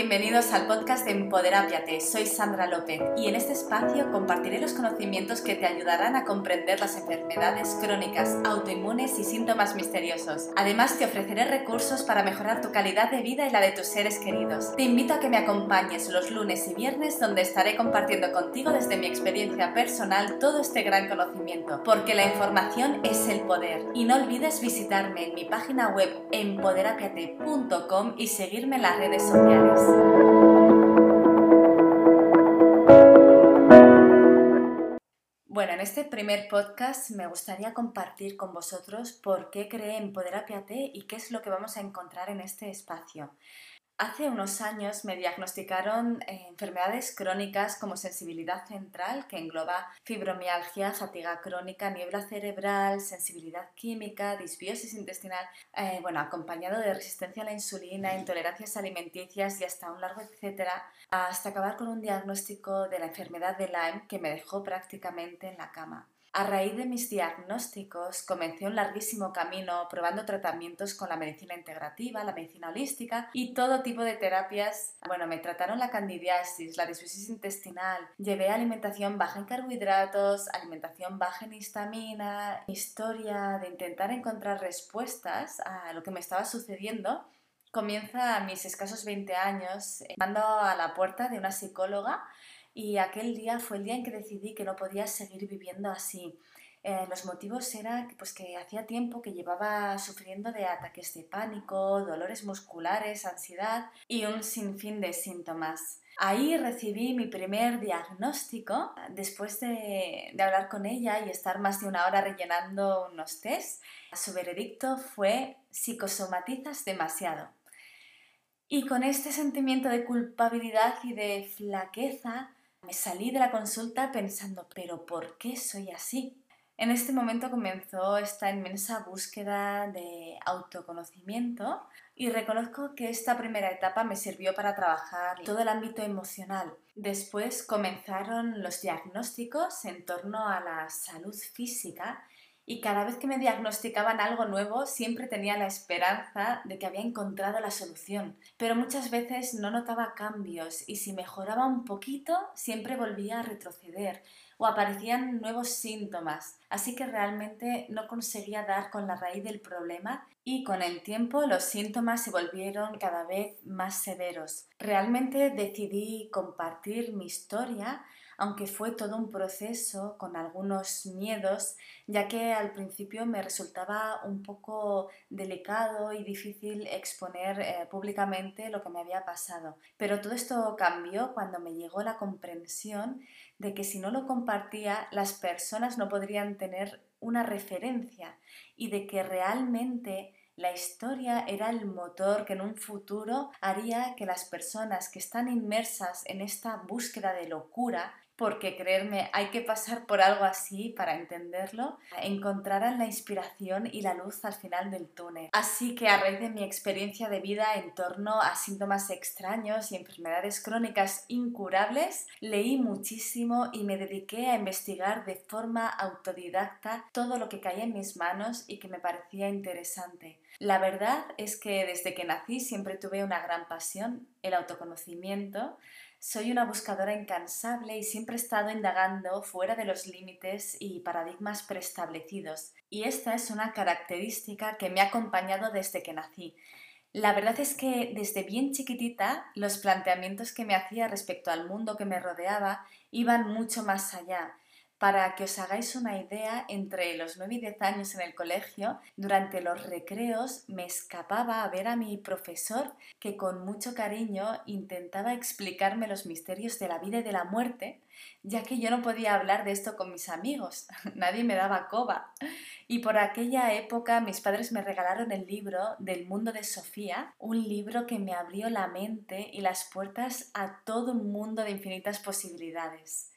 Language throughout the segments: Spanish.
bienvenidos al podcast de Empoderápiate. Soy Sandra López y en este espacio compartiré los conocimientos que te ayudarán a comprender las enfermedades crónicas, autoinmunes y síntomas misteriosos. Además, te ofreceré recursos para mejorar tu calidad de vida y la de tus seres queridos. Te invito a que me acompañes los lunes y viernes donde estaré compartiendo contigo desde mi experiencia personal todo este gran conocimiento, porque la información es el poder. Y no olvides visitarme en mi página web empoderapiate.com y seguirme en las redes sociales. Bueno, en este primer podcast me gustaría compartir con vosotros por qué creé en Poderapiate y qué es lo que vamos a encontrar en este espacio. Hace unos años me diagnosticaron eh, enfermedades crónicas como sensibilidad central, que engloba fibromialgia, fatiga crónica, niebla cerebral, sensibilidad química, disbiosis intestinal, eh, bueno, acompañado de resistencia a la insulina, intolerancias alimenticias y hasta un largo etcétera, hasta acabar con un diagnóstico de la enfermedad de Lyme que me dejó prácticamente en la cama. A raíz de mis diagnósticos comencé un larguísimo camino probando tratamientos con la medicina integrativa, la medicina holística y todo tipo de terapias. Bueno, me trataron la candidiasis, la disbiosis intestinal, llevé alimentación baja en carbohidratos, alimentación baja en histamina, historia de intentar encontrar respuestas a lo que me estaba sucediendo comienza a mis escasos 20 años, mando a la puerta de una psicóloga y aquel día fue el día en que decidí que no podía seguir viviendo así. Eh, los motivos eran pues, que hacía tiempo que llevaba sufriendo de ataques de pánico, dolores musculares, ansiedad y un sinfín de síntomas. Ahí recibí mi primer diagnóstico después de, de hablar con ella y estar más de una hora rellenando unos test. Su veredicto fue psicosomatizas demasiado. Y con este sentimiento de culpabilidad y de flaqueza, me salí de la consulta pensando, pero ¿por qué soy así? En este momento comenzó esta inmensa búsqueda de autoconocimiento y reconozco que esta primera etapa me sirvió para trabajar todo el ámbito emocional. Después comenzaron los diagnósticos en torno a la salud física y cada vez que me diagnosticaban algo nuevo siempre tenía la esperanza de que había encontrado la solución, pero muchas veces no notaba cambios y si mejoraba un poquito siempre volvía a retroceder o aparecían nuevos síntomas, así que realmente no conseguía dar con la raíz del problema y con el tiempo los síntomas se volvieron cada vez más severos. Realmente decidí compartir mi historia aunque fue todo un proceso con algunos miedos, ya que al principio me resultaba un poco delicado y difícil exponer eh, públicamente lo que me había pasado. Pero todo esto cambió cuando me llegó la comprensión de que si no lo compartía, las personas no podrían tener una referencia y de que realmente la historia era el motor que en un futuro haría que las personas que están inmersas en esta búsqueda de locura porque creerme, hay que pasar por algo así para entenderlo, encontrarán la inspiración y la luz al final del túnel. Así que a raíz de mi experiencia de vida en torno a síntomas extraños y enfermedades crónicas incurables, leí muchísimo y me dediqué a investigar de forma autodidacta todo lo que caía en mis manos y que me parecía interesante. La verdad es que desde que nací siempre tuve una gran pasión, el autoconocimiento, soy una buscadora incansable y siempre he estado indagando fuera de los límites y paradigmas preestablecidos, y esta es una característica que me ha acompañado desde que nací. La verdad es que desde bien chiquitita los planteamientos que me hacía respecto al mundo que me rodeaba iban mucho más allá para que os hagáis una idea, entre los 9 y 10 años en el colegio, durante los recreos me escapaba a ver a mi profesor que con mucho cariño intentaba explicarme los misterios de la vida y de la muerte, ya que yo no podía hablar de esto con mis amigos, nadie me daba coba. Y por aquella época mis padres me regalaron el libro del mundo de Sofía, un libro que me abrió la mente y las puertas a todo un mundo de infinitas posibilidades.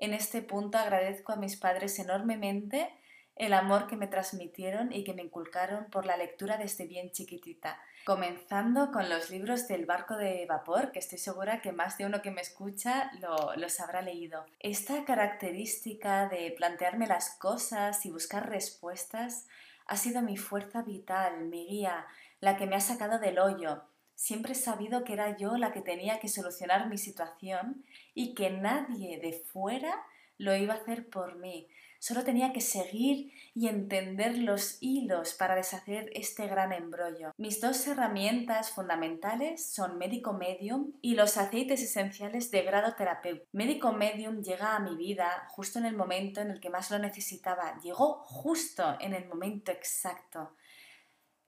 En este punto agradezco a mis padres enormemente el amor que me transmitieron y que me inculcaron por la lectura desde bien chiquitita, comenzando con los libros del barco de vapor, que estoy segura que más de uno que me escucha lo, los habrá leído. Esta característica de plantearme las cosas y buscar respuestas ha sido mi fuerza vital, mi guía, la que me ha sacado del hoyo, Siempre he sabido que era yo la que tenía que solucionar mi situación y que nadie de fuera lo iba a hacer por mí. Solo tenía que seguir y entender los hilos para deshacer este gran embrollo. Mis dos herramientas fundamentales son Médico Medium y los aceites esenciales de grado terapéutico. Médico Medium llega a mi vida justo en el momento en el que más lo necesitaba. Llegó justo en el momento exacto.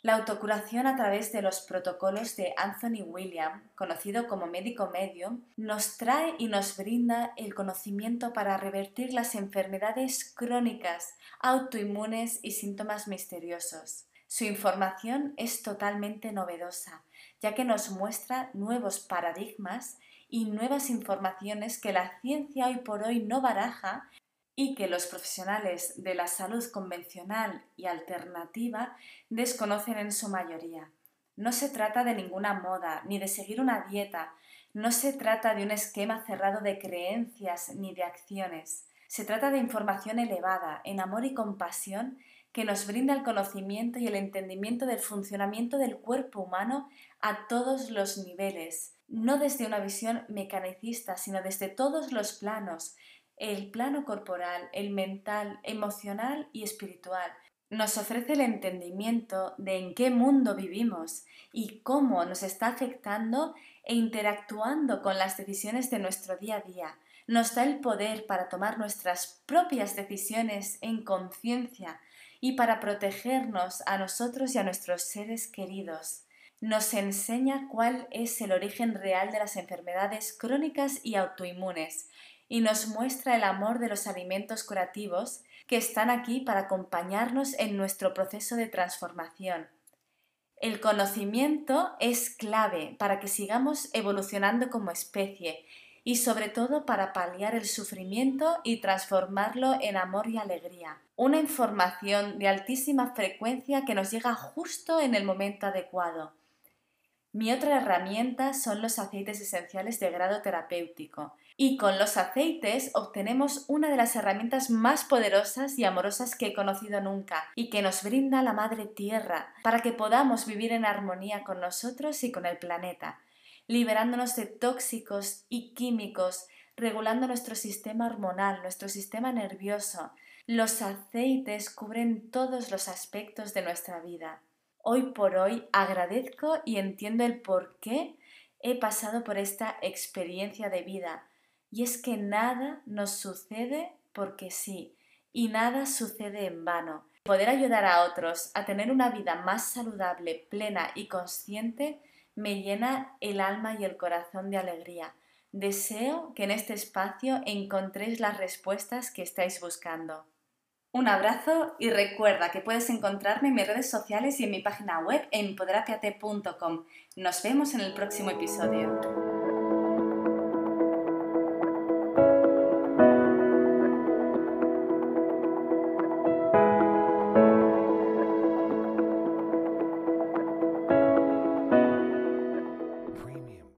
La autocuración a través de los protocolos de Anthony William, conocido como médico medium, nos trae y nos brinda el conocimiento para revertir las enfermedades crónicas, autoinmunes y síntomas misteriosos. Su información es totalmente novedosa, ya que nos muestra nuevos paradigmas y nuevas informaciones que la ciencia hoy por hoy no baraja y que los profesionales de la salud convencional y alternativa desconocen en su mayoría. No se trata de ninguna moda ni de seguir una dieta, no se trata de un esquema cerrado de creencias ni de acciones. Se trata de información elevada, en amor y compasión, que nos brinda el conocimiento y el entendimiento del funcionamiento del cuerpo humano a todos los niveles, no desde una visión mecanicista, sino desde todos los planos, el plano corporal, el mental, emocional y espiritual. Nos ofrece el entendimiento de en qué mundo vivimos y cómo nos está afectando e interactuando con las decisiones de nuestro día a día. Nos da el poder para tomar nuestras propias decisiones en conciencia y para protegernos a nosotros y a nuestros seres queridos. Nos enseña cuál es el origen real de las enfermedades crónicas y autoinmunes y nos muestra el amor de los alimentos curativos que están aquí para acompañarnos en nuestro proceso de transformación. El conocimiento es clave para que sigamos evolucionando como especie y sobre todo para paliar el sufrimiento y transformarlo en amor y alegría. Una información de altísima frecuencia que nos llega justo en el momento adecuado. Mi otra herramienta son los aceites esenciales de grado terapéutico, y con los aceites obtenemos una de las herramientas más poderosas y amorosas que he conocido nunca y que nos brinda la Madre Tierra para que podamos vivir en armonía con nosotros y con el planeta, liberándonos de tóxicos y químicos, regulando nuestro sistema hormonal, nuestro sistema nervioso. Los aceites cubren todos los aspectos de nuestra vida. Hoy por hoy agradezco y entiendo el por qué he pasado por esta experiencia de vida y es que nada nos sucede porque sí, y nada sucede en vano. Poder ayudar a otros a tener una vida más saludable, plena y consciente me llena el alma y el corazón de alegría. Deseo que en este espacio encontréis las respuestas que estáis buscando. Un abrazo y recuerda que puedes encontrarme en mis redes sociales y en mi página web en poderapiate.com. Nos vemos en el próximo episodio.